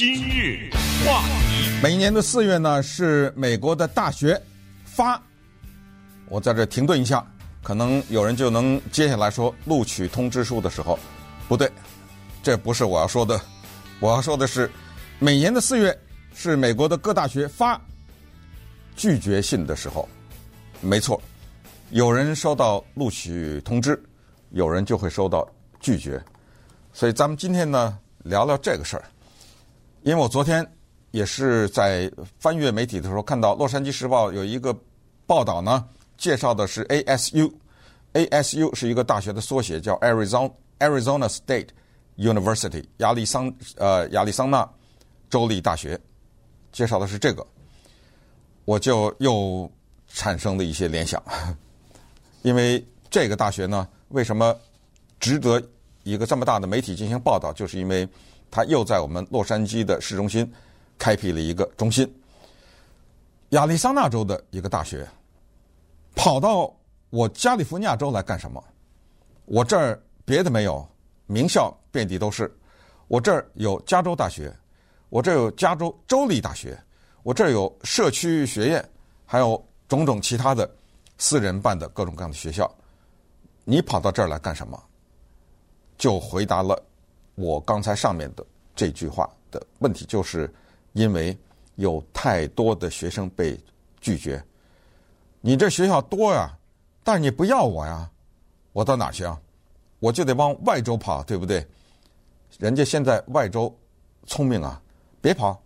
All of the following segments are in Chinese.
今日话题，每年的四月呢，是美国的大学发。我在这停顿一下，可能有人就能接下来说录取通知书的时候，不对，这不是我要说的。我要说的是，每年的四月是美国的各大学发拒绝信的时候。没错，有人收到录取通知，有人就会收到拒绝。所以咱们今天呢，聊聊这个事儿。因为我昨天也是在翻阅媒体的时候，看到《洛杉矶时报》有一个报道呢，介绍的是 ASU，ASU 是一个大学的缩写，叫 Arizona Arizona State University，亚利桑呃亚利桑那州立大学，介绍的是这个，我就又产生了一些联想，因为这个大学呢，为什么值得一个这么大的媒体进行报道，就是因为。他又在我们洛杉矶的市中心开辟了一个中心。亚利桑那州的一个大学跑到我加利福尼亚州来干什么？我这儿别的没有，名校遍地都是。我这儿有加州大学，我这儿有加州州立大学，我这儿有社区学院，还有种种其他的私人办的各种各样的学校。你跑到这儿来干什么？就回答了。我刚才上面的这句话的问题，就是因为有太多的学生被拒绝。你这学校多呀，但是你不要我呀，我到哪去啊？我就得往外州跑，对不对？人家现在外州聪明啊，别跑，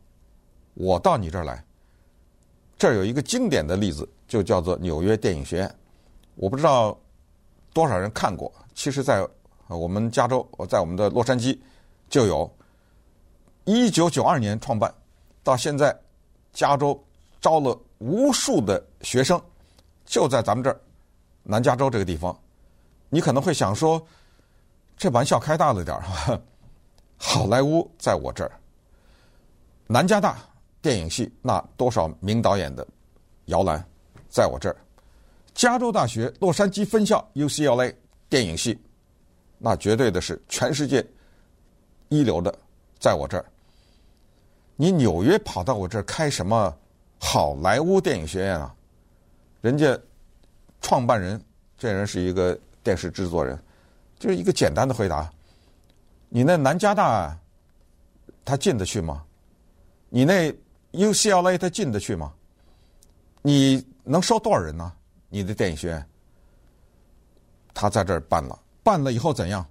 我到你这儿来。这儿有一个经典的例子，就叫做纽约电影学院。我不知道多少人看过，其实，在。我们加州，在我们的洛杉矶就有，一九九二年创办，到现在，加州招了无数的学生，就在咱们这儿，南加州这个地方。你可能会想说，这玩笑开大了点儿，好莱坞在我这儿，南加大电影系那多少名导演的摇篮在我这儿，加州大学洛杉矶分校 UCLA 电影系。那绝对的是全世界一流的，在我这儿。你纽约跑到我这儿开什么好莱坞电影学院啊？人家创办人这人是一个电视制作人，就是一个简单的回答。你那南加大他进得去吗？你那 UCLA 他进得去吗？你能收多少人呢？你的电影学院，他在这儿办了。办了以后怎样？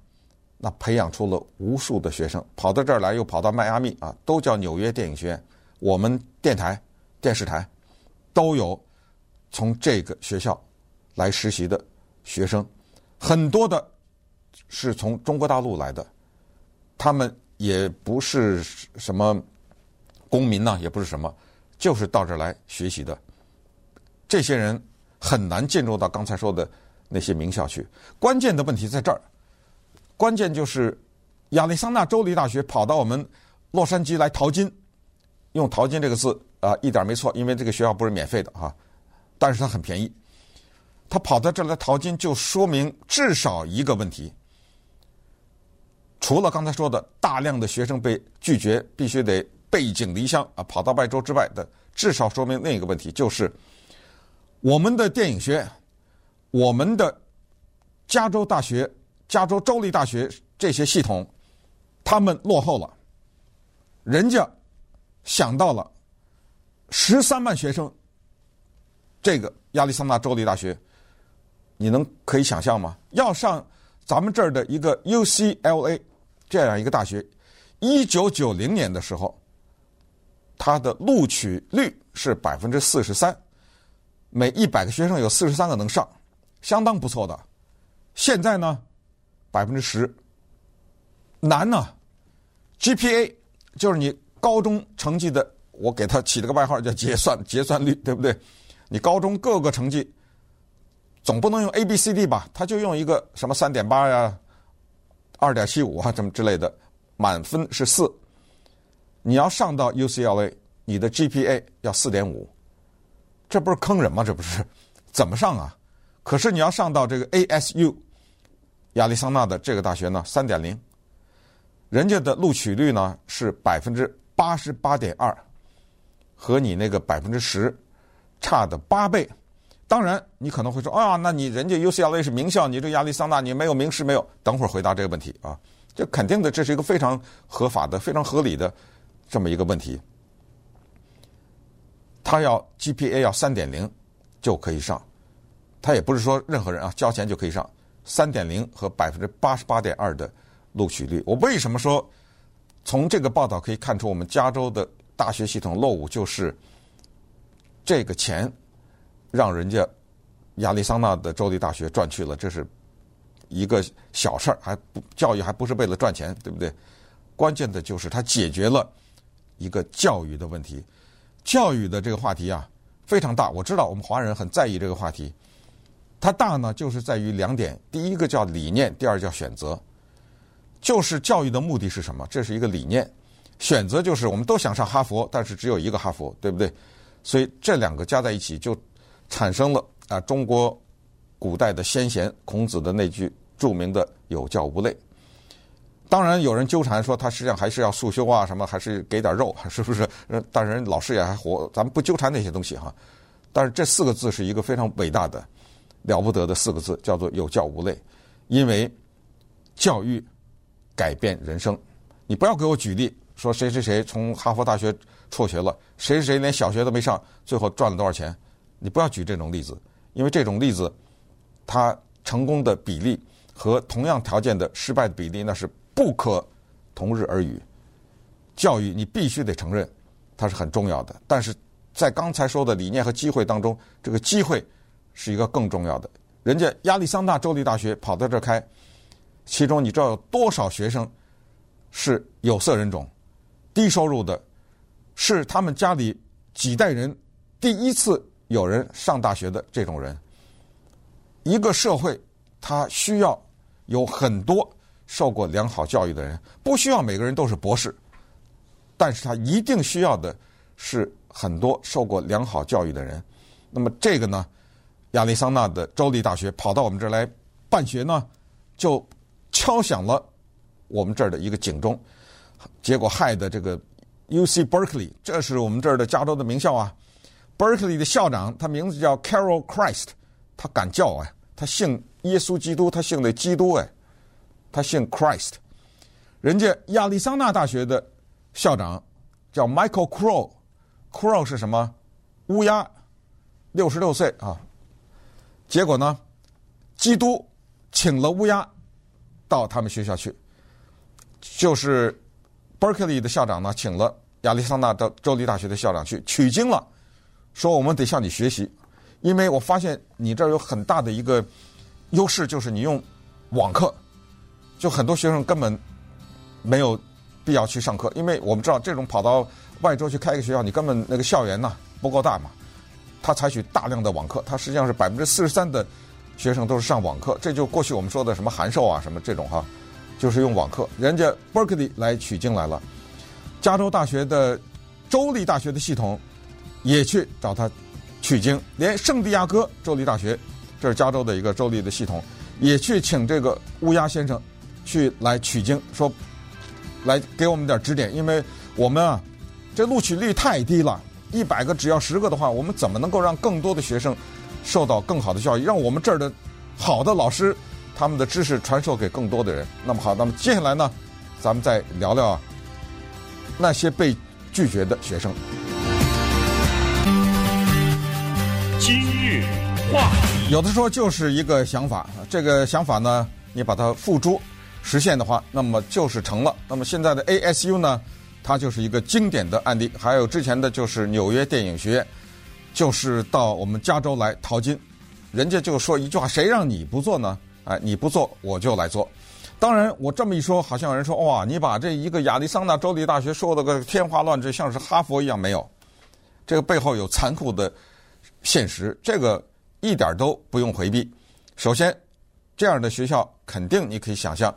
那培养出了无数的学生，跑到这儿来，又跑到迈阿密啊，都叫纽约电影学院。我们电台、电视台都有从这个学校来实习的学生，很多的是从中国大陆来的，他们也不是什么公民呐，也不是什么，就是到这儿来学习的。这些人很难进入到刚才说的。那些名校去，关键的问题在这儿。关键就是亚利桑那州立大学跑到我们洛杉矶来淘金，用“淘金”这个字啊，一点没错，因为这个学校不是免费的哈，但是它很便宜。他跑到这儿来淘金，就说明至少一个问题：除了刚才说的大量的学生被拒绝，必须得背井离乡啊，跑到外州之外的，至少说明另一个问题，就是我们的电影学院。我们的加州大学、加州州立大学这些系统，他们落后了。人家想到了十三万学生，这个亚利桑那州立大学，你能可以想象吗？要上咱们这儿的一个 UCLA 这样一个大学，一九九零年的时候，它的录取率是百分之四十三，每一百个学生有四十三个能上。相当不错的，现在呢，百分之十难呢。GPA 就是你高中成绩的，我给他起了个外号叫结算结算率，对不对？你高中各个成绩总不能用 A B C D 吧？他就用一个什么三点八呀、二点七五啊，什么之类的，满分是四。你要上到 UCLA，你的 GPA 要四点五，这不是坑人吗？这不是怎么上啊？可是你要上到这个 ASU 亚利桑那的这个大学呢，三点零，人家的录取率呢是百分之八十八点二，和你那个百分之十差的八倍。当然，你可能会说啊，那你人家 UCLA 是名校，你这亚利桑那你没有名师没有？等会儿回答这个问题啊，这肯定的，这是一个非常合法的、非常合理的这么一个问题。他要 GPA 要三点零就可以上，他也不是说任何人啊交钱就可以上。三点零和百分之八十八点二的录取率，我为什么说从这个报道可以看出我们加州的大学系统落伍，就是这个钱让人家亚利桑那的州立大学赚去了，这是一个小事儿，还不教育还不是为了赚钱，对不对？关键的就是它解决了一个教育的问题。教育的这个话题啊，非常大。我知道我们华人很在意这个话题。它大呢，就是在于两点：第一个叫理念，第二叫选择。就是教育的目的是什么？这是一个理念。选择就是我们都想上哈佛，但是只有一个哈佛，对不对？所以这两个加在一起，就产生了啊，中国古代的先贤孔子的那句著名的“有教无类”。当然，有人纠缠说他实际上还是要束修啊，什么还是给点肉，是不是？但是老师也还活，咱们不纠缠那些东西哈。但是这四个字是一个非常伟大的、了不得的四个字，叫做“有教无类”。因为教育改变人生。你不要给我举例说谁谁谁从哈佛大学辍学了，谁谁谁连小学都没上，最后赚了多少钱？你不要举这种例子，因为这种例子，他成功的比例和同样条件的失败的比例那是。不可同日而语。教育你必须得承认，它是很重要的。但是在刚才说的理念和机会当中，这个机会是一个更重要的。人家亚利桑那州立大学跑到这儿开，其中你知道有多少学生是有色人种、低收入的，是他们家里几代人第一次有人上大学的这种人。一个社会它需要有很多。受过良好教育的人，不需要每个人都是博士，但是他一定需要的是很多受过良好教育的人。那么这个呢，亚利桑那的州立大学跑到我们这儿来办学呢，就敲响了我们这儿的一个警钟，结果害的这个 UC Berkeley，这是我们这儿的加州的名校啊。Berkeley 的校长他名字叫 Carol Christ，他敢叫哎，他姓耶稣基督，他姓的基督哎。他姓 Christ，人家亚利桑那大学的校长叫 Michael Crow，Crow 是什么？乌鸦，六十六岁啊。结果呢，基督请了乌鸦到他们学校去，就是 Berkeley 的校长呢，请了亚利桑那的州立大学的校长去取经了，说我们得向你学习，因为我发现你这儿有很大的一个优势，就是你用网课。就很多学生根本没有必要去上课，因为我们知道这种跑到外州去开一个学校，你根本那个校园呢不够大嘛。他采取大量的网课，他实际上是百分之四十三的学生都是上网课，这就过去我们说的什么函授啊什么这种哈，就是用网课。人家 Berkeley 来取经来了，加州大学的州立大学的系统也去找他取经，连圣地亚哥州立大学，这是加州的一个州立的系统，也去请这个乌鸦先生。去来取经，说来给我们点指点，因为我们啊，这录取率太低了，一百个只要十个的话，我们怎么能够让更多的学生受到更好的教育，让我们这儿的好的老师他们的知识传授给更多的人？那么好，那么接下来呢，咱们再聊聊那些被拒绝的学生。今日话题，有的时候就是一个想法，这个想法呢，你把它付诸。实现的话，那么就是成了。那么现在的 ASU 呢，它就是一个经典的案例。还有之前的就是纽约电影学院，就是到我们加州来淘金，人家就说一句话：谁让你不做呢？哎，你不做，我就来做。当然，我这么一说，好像有人说：哇，你把这一个亚利桑那州立大学说的个天花乱坠，像是哈佛一样。没有，这个背后有残酷的现实，这个一点都不用回避。首先，这样的学校肯定你可以想象。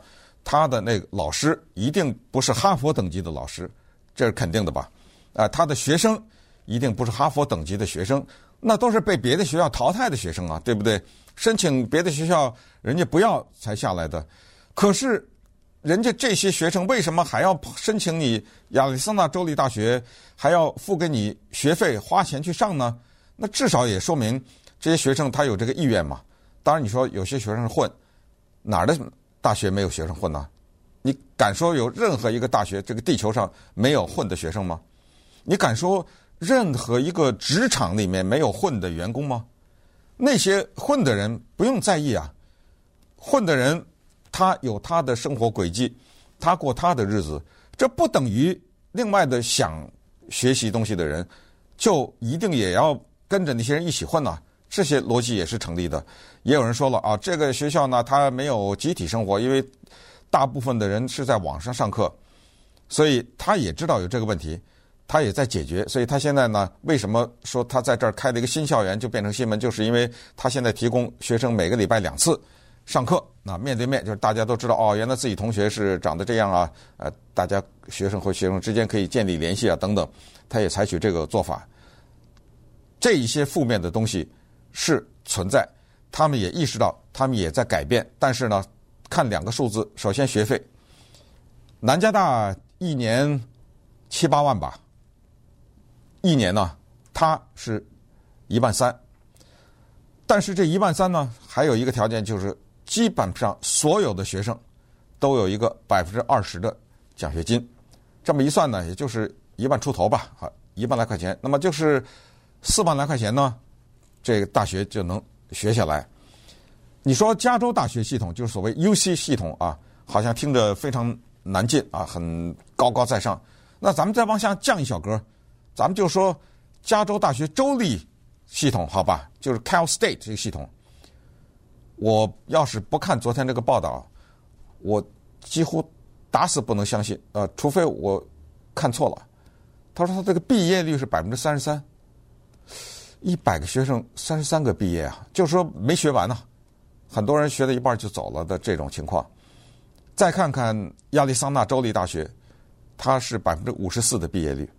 他的那个老师一定不是哈佛等级的老师，这是肯定的吧？啊，他的学生一定不是哈佛等级的学生，那都是被别的学校淘汰的学生啊，对不对？申请别的学校人家不要才下来的。可是人家这些学生为什么还要申请你亚利桑那州立大学，还要付给你学费，花钱去上呢？那至少也说明这些学生他有这个意愿嘛。当然，你说有些学生混，哪儿的大学没有学生混呢？你敢说有任何一个大学这个地球上没有混的学生吗？你敢说任何一个职场里面没有混的员工吗？那些混的人不用在意啊，混的人。他有他的生活轨迹，他过他的日子，这不等于另外的想学习东西的人就一定也要跟着那些人一起混呢？这些逻辑也是成立的。也有人说了啊，这个学校呢，它没有集体生活，因为大部分的人是在网上上课，所以他也知道有这个问题，他也在解决。所以他现在呢，为什么说他在这儿开了一个新校园就变成新闻，就是因为他现在提供学生每个礼拜两次。上课，那面对面就是大家都知道哦，原来自己同学是长得这样啊，呃，大家学生和学生之间可以建立联系啊，等等，他也采取这个做法。这一些负面的东西是存在，他们也意识到，他们也在改变。但是呢，看两个数字，首先学费，南加大一年七八万吧，一年呢，他是一万三，但是这一万三呢，还有一个条件就是。基本上所有的学生都有一个百分之二十的奖学金，这么一算呢，也就是一万出头吧，啊，一万来块钱。那么就是四万来块钱呢，这个大学就能学下来。你说加州大学系统就是所谓 UC 系统啊，好像听着非常难进啊，很高高在上。那咱们再往下降一小格，咱们就说加州大学州立系统，好吧，就是 Cal State 这个系统。我要是不看昨天这个报道，我几乎打死不能相信。呃，除非我看错了。他说他这个毕业率是百分之三十三，一百个学生三十三个毕业啊，就是说没学完呢。很多人学了一半就走了的这种情况。再看看亚利桑那州立大学，它是百分之五十四的毕业率，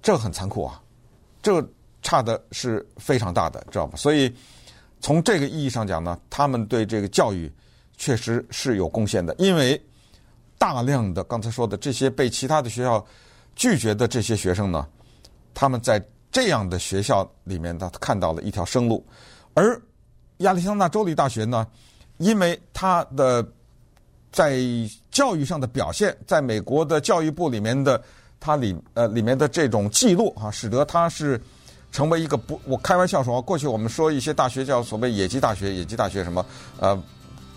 这很残酷啊，这差的是非常大的，知道吧？所以。从这个意义上讲呢，他们对这个教育确实是有贡献的，因为大量的刚才说的这些被其他的学校拒绝的这些学生呢，他们在这样的学校里面，他看到了一条生路。而亚利桑那州立大学呢，因为他的在教育上的表现，在美国的教育部里面的它里呃里面的这种记录啊，使得他是。成为一个不，我开玩笑说，过去我们说一些大学叫所谓野鸡大学，野鸡大学什么，呃，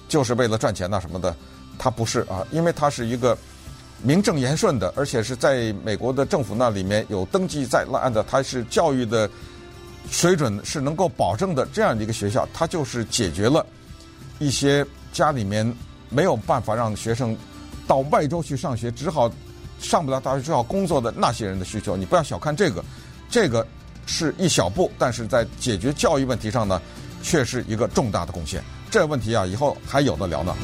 就是为了赚钱呐什么的，它不是啊，因为它是一个名正言顺的，而且是在美国的政府那里面有登记在案的，它是教育的水准是能够保证的这样的一个学校，它就是解决了一些家里面没有办法让学生到外州去上学，只好上不了大学，只好工作的那些人的需求，你不要小看这个，这个。是一小步，但是在解决教育问题上呢，却是一个重大的贡献。这问题啊，以后还有的聊呢。